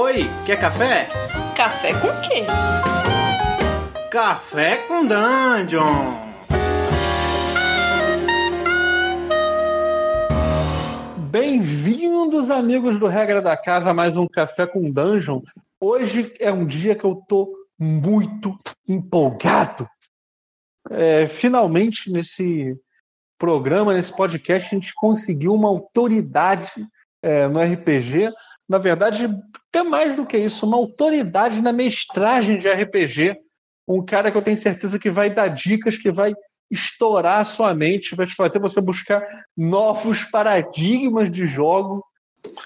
Oi, quer café? Café com quê? Café com Dungeon! Bem-vindos, amigos do Regra da Casa, a mais um Café com Dungeon. Hoje é um dia que eu tô muito empolgado. É, finalmente, nesse programa, nesse podcast, a gente conseguiu uma autoridade é, no RPG. Na verdade, até mais do que isso, uma autoridade na mestragem de RPG. Um cara que eu tenho certeza que vai dar dicas, que vai estourar a sua mente, vai te fazer você buscar novos paradigmas de jogo.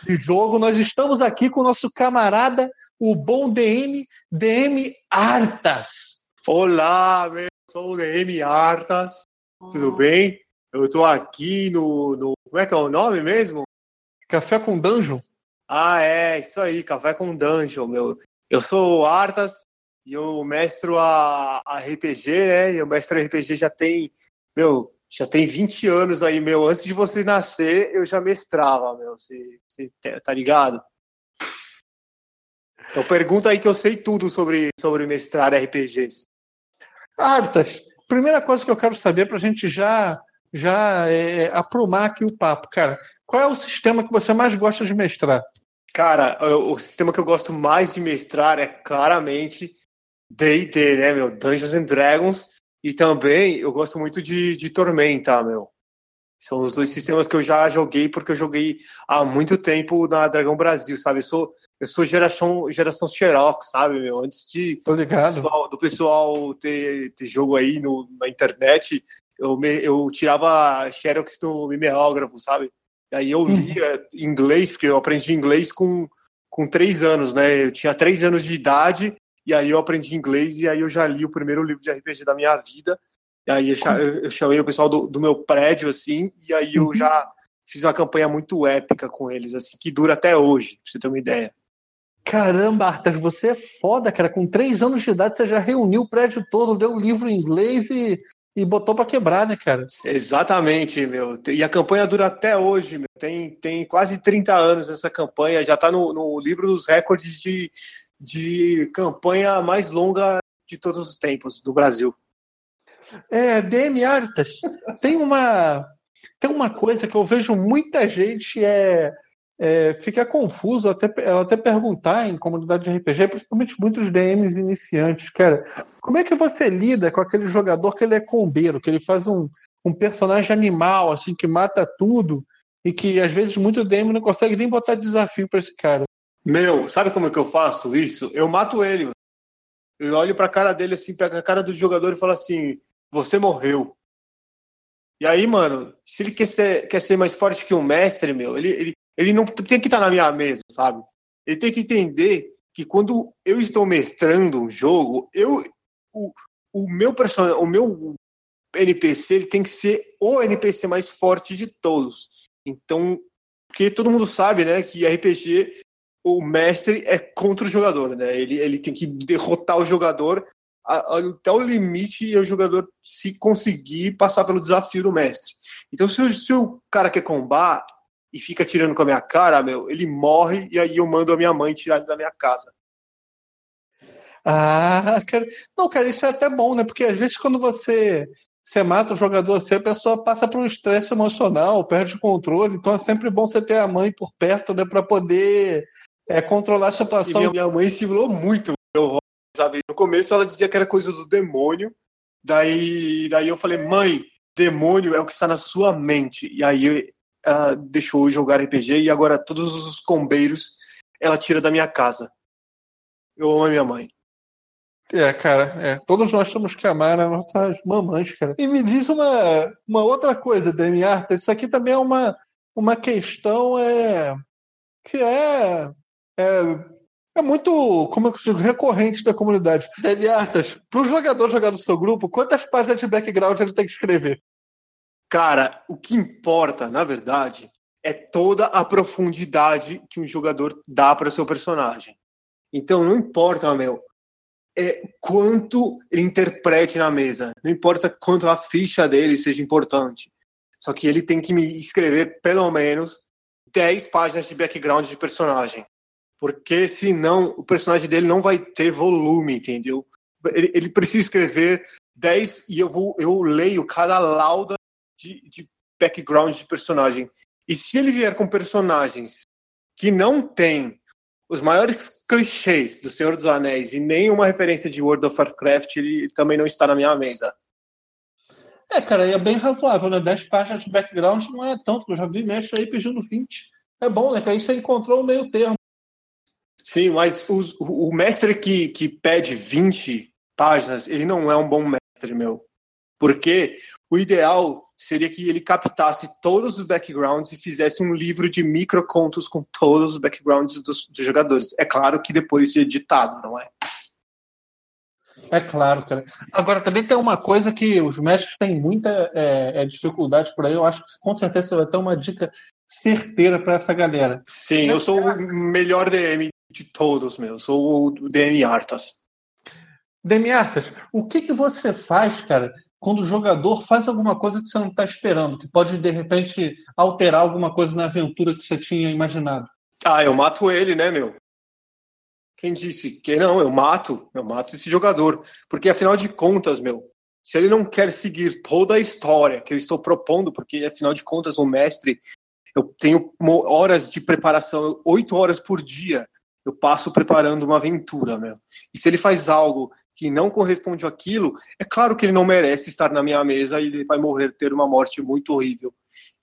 De jogo, nós estamos aqui com o nosso camarada, o bom DM, DM Artas. Olá, eu sou o DM Artas, tudo bem? Eu estou aqui no, no. Como é que é o nome mesmo? Café com Dungeon? Ah, é, isso aí, Café com Dungeon, meu. Eu sou o Artas e eu mestro a, a RPG, né? Eu mestro a RPG já tem, meu, já tem 20 anos aí, meu. Antes de você nascer, eu já mestrava, meu. Você, você tá ligado? Então pergunta aí que eu sei tudo sobre, sobre mestrar RPGs. Artas, primeira coisa que eu quero saber pra gente já já é, aprumar aqui o papo, cara. Qual é o sistema que você mais gosta de mestrar? Cara, o, o sistema que eu gosto mais de mestrar é claramente D&D, né, meu? Dungeons and Dragons. E também eu gosto muito de, de Tormenta, meu. São os dois sistemas que eu já joguei, porque eu joguei há muito tempo na Dragão Brasil, sabe? Eu sou, eu sou geração, geração Xerox, sabe, meu? Antes de Tô ligado. do pessoal, do pessoal ter, ter jogo aí no, na internet, eu, me, eu tirava Xerox no mimeógrafo, sabe? E aí eu lia inglês, porque eu aprendi inglês com, com três anos, né? Eu tinha três anos de idade, e aí eu aprendi inglês, e aí eu já li o primeiro livro de RPG da minha vida. E aí eu, cha- eu chamei o pessoal do, do meu prédio, assim, e aí eu já fiz uma campanha muito épica com eles, assim, que dura até hoje, pra você ter uma ideia. Caramba, Artas, você é foda, cara. Com três anos de idade, você já reuniu o prédio todo, deu o livro em inglês e, e botou pra quebrar, né, cara? Exatamente, meu. E a campanha dura até hoje, meu. Tem, tem quase 30 anos essa campanha, já tá no, no livro dos recordes de, de campanha mais longa de todos os tempos do Brasil. É, DM Artas, tem uma, tem uma coisa que eu vejo muita gente é, é, ficar confuso até, até perguntar em comunidade de RPG, principalmente muitos DMs iniciantes, cara. Como é que você lida com aquele jogador que ele é combeiro, que ele faz um, um personagem animal, assim, que mata tudo, e que às vezes muito DM não consegue nem botar desafio pra esse cara? Meu, sabe como é que eu faço isso? Eu mato ele. mano. Eu olho pra cara dele assim, pego a cara do jogador e falo assim: Você morreu. E aí, mano, se ele quer ser, quer ser mais forte que um mestre, meu, ele, ele, ele não tem que estar na minha mesa, sabe? Ele tem que entender que quando eu estou mestrando um jogo, eu o, o meu personagem, o meu NPC, ele tem que ser o NPC mais forte de todos. Então, porque todo mundo sabe, né, que RPG o mestre é contra o jogador, né? Ele, ele tem que derrotar o jogador até o limite e o jogador se conseguir passar pelo desafio do mestre. Então, se o, se o cara quer combar e fica tirando com a minha cara, meu, ele morre e aí eu mando a minha mãe tirar ele da minha casa. Ah, cara. Não, cara, isso é até bom, né? Porque às vezes quando você, você mata o jogador assim, a pessoa passa por um estresse emocional, perde o controle. Então é sempre bom você ter a mãe por perto, né? Pra poder é, controlar a E situação. minha, minha mãe simulou muito meu sabe? No começo ela dizia que era coisa do demônio. Daí, daí eu falei, mãe, demônio é o que está na sua mente. E aí ela deixou eu jogar RPG e agora todos os combeiros ela tira da minha casa. Eu amo a minha mãe. É, cara, é. Todos nós temos que amar as nossas mamães, cara. E me diz uma, uma outra coisa, Demi Arta. Isso aqui também é uma, uma questão é, que é, é, é muito como eu digo, recorrente da comunidade. Demi Artas, para o jogador jogar no seu grupo, quantas páginas de background ele tem que escrever? Cara, o que importa, na verdade, é toda a profundidade que um jogador dá para o seu personagem. Então não importa, meu, é quanto ele interprete na mesa. Não importa quanto a ficha dele seja importante. Só que ele tem que me escrever pelo menos 10 páginas de background de personagem. Porque senão o personagem dele não vai ter volume, entendeu? Ele, ele precisa escrever 10 e eu vou eu leio cada lauda de, de background de personagem. E se ele vier com personagens que não tem os maiores clichês do Senhor dos Anéis e nenhuma referência de World of Warcraft, ele também não está na minha mesa. É, cara, é bem razoável, né? 10 páginas de background não é tanto, eu já vi mestre aí pedindo 20. É bom, né? Que aí você encontrou o meio termo. Sim, mas os, o mestre que, que pede 20 páginas, ele não é um bom mestre, meu. Porque o ideal seria que ele captasse todos os backgrounds e fizesse um livro de microcontos com todos os backgrounds dos, dos jogadores. É claro que depois de editado, não é? É claro, cara. Agora, também tem uma coisa que os mestres têm muita é, é, dificuldade por aí. Eu acho que com certeza você vai ter uma dica certeira para essa galera. Sim, eu sou o melhor DM de todos, meu. Eu sou o DM Artas. DM Artas, o que, que você faz, cara, quando o jogador faz alguma coisa que você não está esperando, que pode, de repente, alterar alguma coisa na aventura que você tinha imaginado? Ah, eu mato ele, né, meu? Quem disse que não? Eu mato, eu mato esse jogador. Porque, afinal de contas, meu, se ele não quer seguir toda a história que eu estou propondo, porque, afinal de contas, o mestre, eu tenho horas de preparação, oito horas por dia, eu passo preparando uma aventura, meu. E se ele faz algo que não corresponde àquilo, é claro que ele não merece estar na minha mesa e ele vai morrer, ter uma morte muito horrível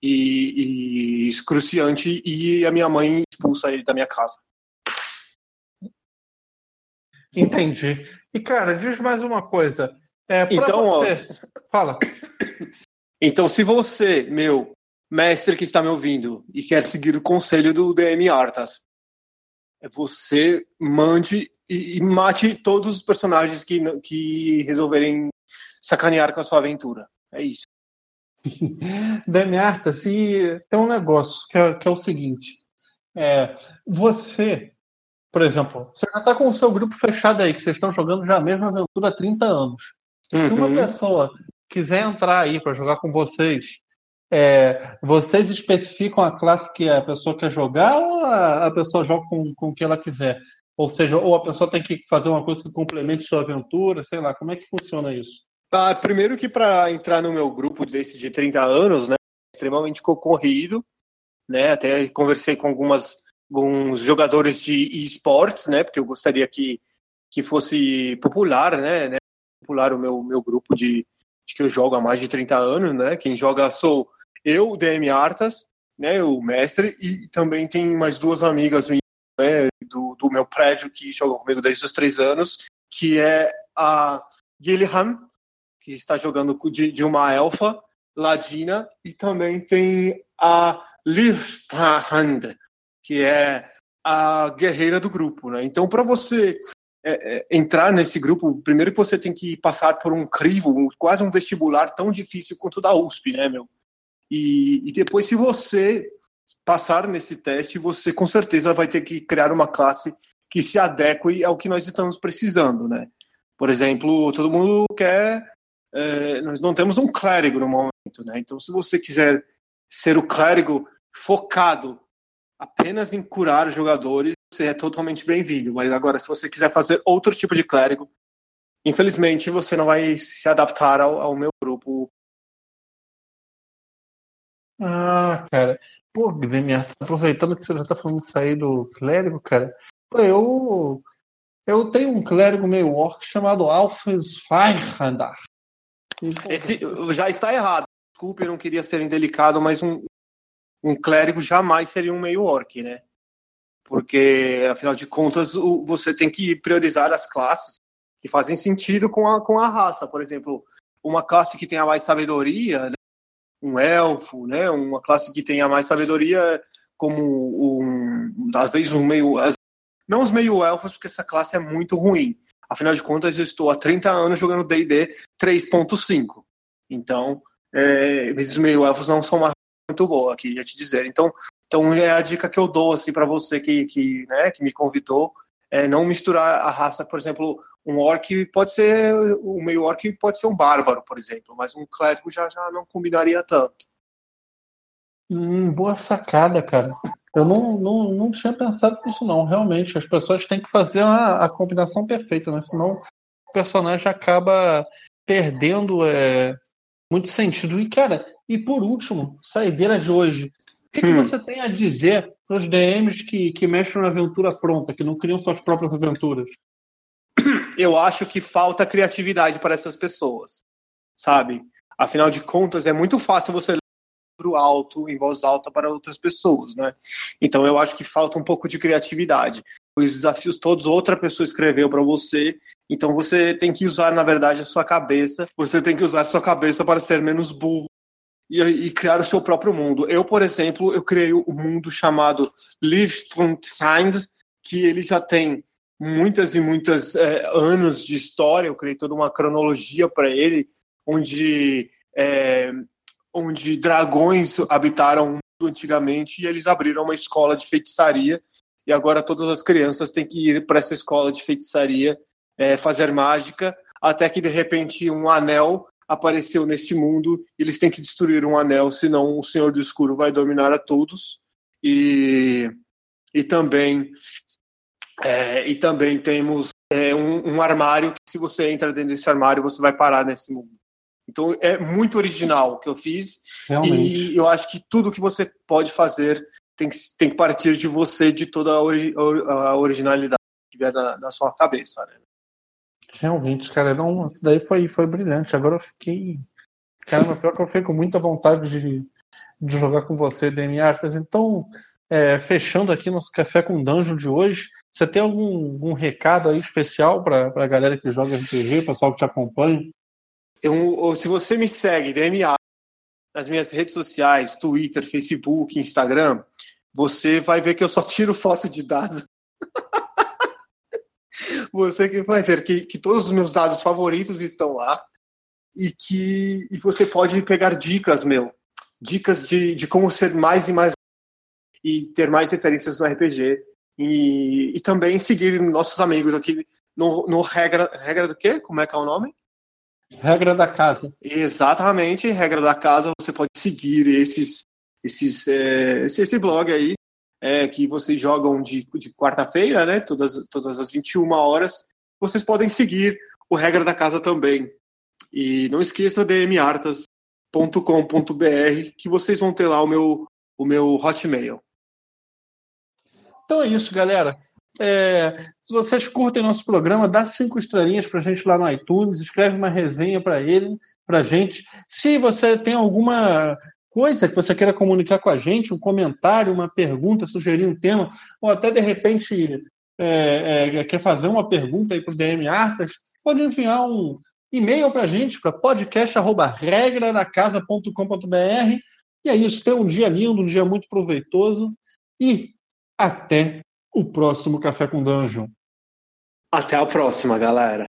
e, e excruciante, e a minha mãe expulsa ele da minha casa. Entendi. E, cara, diz mais uma coisa. É, então, você... ó, fala. Então, se você, meu mestre que está me ouvindo e quer seguir o conselho do DM Artas, você mande e, e mate todos os personagens que, que resolverem sacanear com a sua aventura. É isso. DM Artas, e tem um negócio que é, que é o seguinte. É, você por exemplo, você já está com o seu grupo fechado aí, que vocês estão jogando já a mesma aventura há 30 anos. Uhum. Se uma uhum. pessoa quiser entrar aí para jogar com vocês, é, vocês especificam a classe que a pessoa quer jogar ou a, pessoa joga com, com o que ela quiser? Ou seja, ou a pessoa tem que fazer uma coisa que complemente sua aventura, sei lá, como é que funciona isso? Ah, primeiro que para entrar no meu grupo desse de 30 anos, né, extremamente concorrido, né, até conversei com algumas alguns jogadores de esportes, né? Porque eu gostaria que, que fosse popular, né, né? Popular o meu, meu grupo de, de que eu jogo há mais de 30 anos, né? Quem joga sou eu, o DM Artas, né? O mestre, e também tem mais duas amigas minhas, né, do, do meu prédio que jogam comigo desde os três anos, que é a Gillian, que está jogando de, de uma elfa ladina, e também tem a Livstrand, que é a guerreira do grupo, né? Então, para você é, é, entrar nesse grupo, primeiro que você tem que passar por um crivo, um, quase um vestibular tão difícil quanto o da USP, né, meu? E, e depois, se você passar nesse teste, você com certeza vai ter que criar uma classe que se adeque ao que nós estamos precisando, né? Por exemplo, todo mundo quer. É, nós não temos um clérigo no momento, né? Então, se você quiser ser o clérigo focado apenas em curar jogadores, você é totalmente bem-vindo. Mas agora, se você quiser fazer outro tipo de clérigo, infelizmente você não vai se adaptar ao, ao meu grupo. Ah, cara. Pô, Guilherme, aproveitando que você já tá falando isso aí do clérigo, cara. Eu. Eu tenho um clérigo meio orc chamado Alphys Feirhandar. Esse já está errado. Desculpe, eu não queria ser indelicado, mas um, um clérigo jamais seria um meio orc, né? Porque, afinal de contas, você tem que priorizar as classes que fazem sentido com a, com a raça. Por exemplo, uma classe que tenha mais sabedoria, né? Um elfo, né? Uma classe que tenha mais sabedoria, como um, às vezes um meio, não os meio elfos, porque essa classe é muito ruim. Afinal de contas, eu estou há 30 anos jogando D&D 3.5. Então, é, esses meio elfos não são uma muito boa, queria te dizer. Então, então é a dica que eu dou assim para você que, que, né, que me convidou, é não misturar a raça, por exemplo, um orc pode ser um meio orc pode ser um bárbaro, por exemplo, mas um clérigo já já não combinaria tanto. Hum, boa sacada, cara. Eu não, não, não tinha pensado nisso, não. Realmente, as pessoas têm que fazer a, a combinação perfeita, né? Senão o personagem acaba perdendo é, muito sentido. E, cara, e por último, saideira de hoje. O que, que Hum. você tem a dizer os DMs que, que mexem na aventura pronta, que não criam suas próprias aventuras? eu acho que falta criatividade para essas pessoas, sabe? Afinal de contas, é muito fácil você ler livro alto, em voz alta para outras pessoas, né? Então eu acho que falta um pouco de criatividade. Os desafios todos outra pessoa escreveu para você, então você tem que usar, na verdade, a sua cabeça. Você tem que usar a sua cabeça para ser menos burro e, e criar o seu próprio mundo. Eu, por exemplo, eu criei um mundo chamado Liechtenstein, que ele já tem muitas e muitas é, anos de história. Eu criei toda uma cronologia para ele, onde é, onde dragões habitaram o mundo antigamente e eles abriram uma escola de feitiçaria e agora todas as crianças têm que ir para essa escola de feitiçaria é, fazer mágica até que de repente um anel apareceu neste mundo eles têm que destruir um anel senão o Senhor do Escuro vai dominar a todos e e também é, e também temos é, um, um armário que se você entra dentro desse armário você vai parar nesse mundo então é muito original o que eu fiz Realmente. e eu acho que tudo que você pode fazer tem que, tem que partir de você, de toda a, ori- a originalidade que tiver na, na sua cabeça. Né? Realmente, cara, não, isso daí foi, foi brilhante. Agora eu fiquei. Caramba, pior que eu fiquei com muita vontade de, de jogar com você, Demi Artas. Então, é, fechando aqui nosso Café com Dungeon de hoje, você tem algum, algum recado aí especial para a galera que joga RPG, pessoal que te acompanha? Eu, se você me segue, DMA, nas minhas redes sociais, Twitter, Facebook, Instagram, você vai ver que eu só tiro foto de dados. Você que vai ver que, que todos os meus dados favoritos estão lá e que e você pode pegar dicas, meu. Dicas de, de como ser mais e mais e ter mais referências no RPG. E, e também seguir nossos amigos aqui no, no regra, regra do quê? Como é que é o nome? Regra da casa. Exatamente, regra da casa, você pode seguir esses, esses, é, esse, esse blog aí, é, que vocês jogam de, de quarta-feira, né? Todas, todas as 21 horas. Vocês podem seguir o Regra da Casa também. E não esqueça dmartas.com.br, que vocês vão ter lá o meu, o meu hotmail. Então é isso, galera. É, se vocês curtem nosso programa, dá cinco estrelinhas pra gente lá no iTunes, escreve uma resenha para ele, pra gente. Se você tem alguma coisa que você queira comunicar com a gente, um comentário, uma pergunta, sugerir um tema, ou até de repente é, é, quer fazer uma pergunta aí pro DM Artas, pode enviar um e-mail pra gente para podcast@regradacasa.com.br. E é isso, tenha um dia lindo, um dia muito proveitoso e até o próximo Café com Dungeon. Até a próxima, galera.